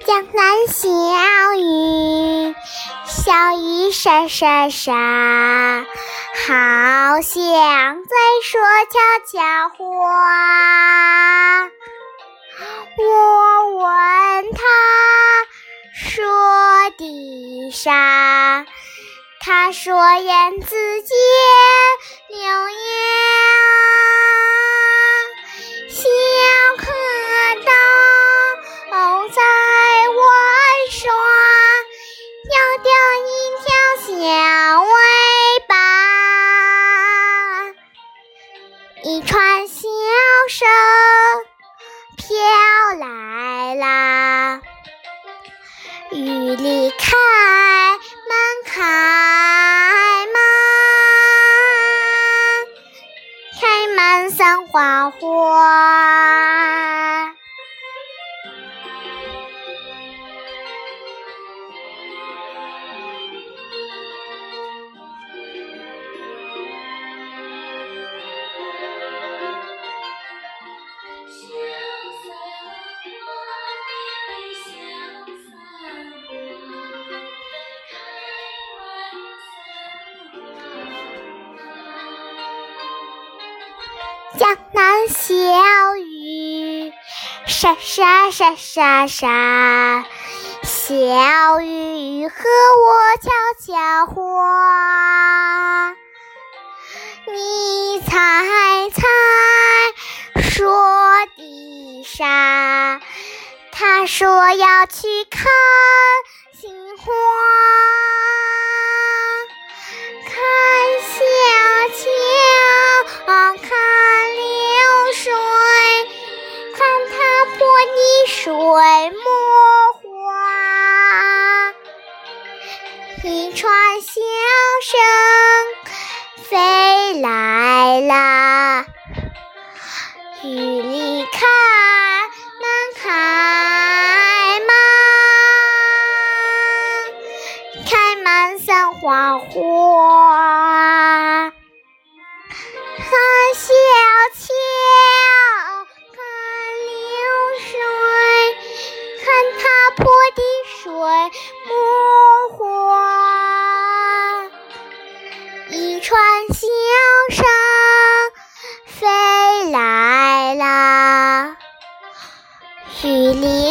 江南小雨，小雨沙沙沙，好像在说悄悄话。我问他说的啥，他说燕子结柳叶。一串笑声飘来啦，雨里开门开。江南小雨，沙沙沙沙沙，小雨和我悄悄话。你猜猜，说的啥？他说要去看杏花。墨画，一串笑声飞来啦，雨里看满开满，开满三花花，小桥。来啦，雨里。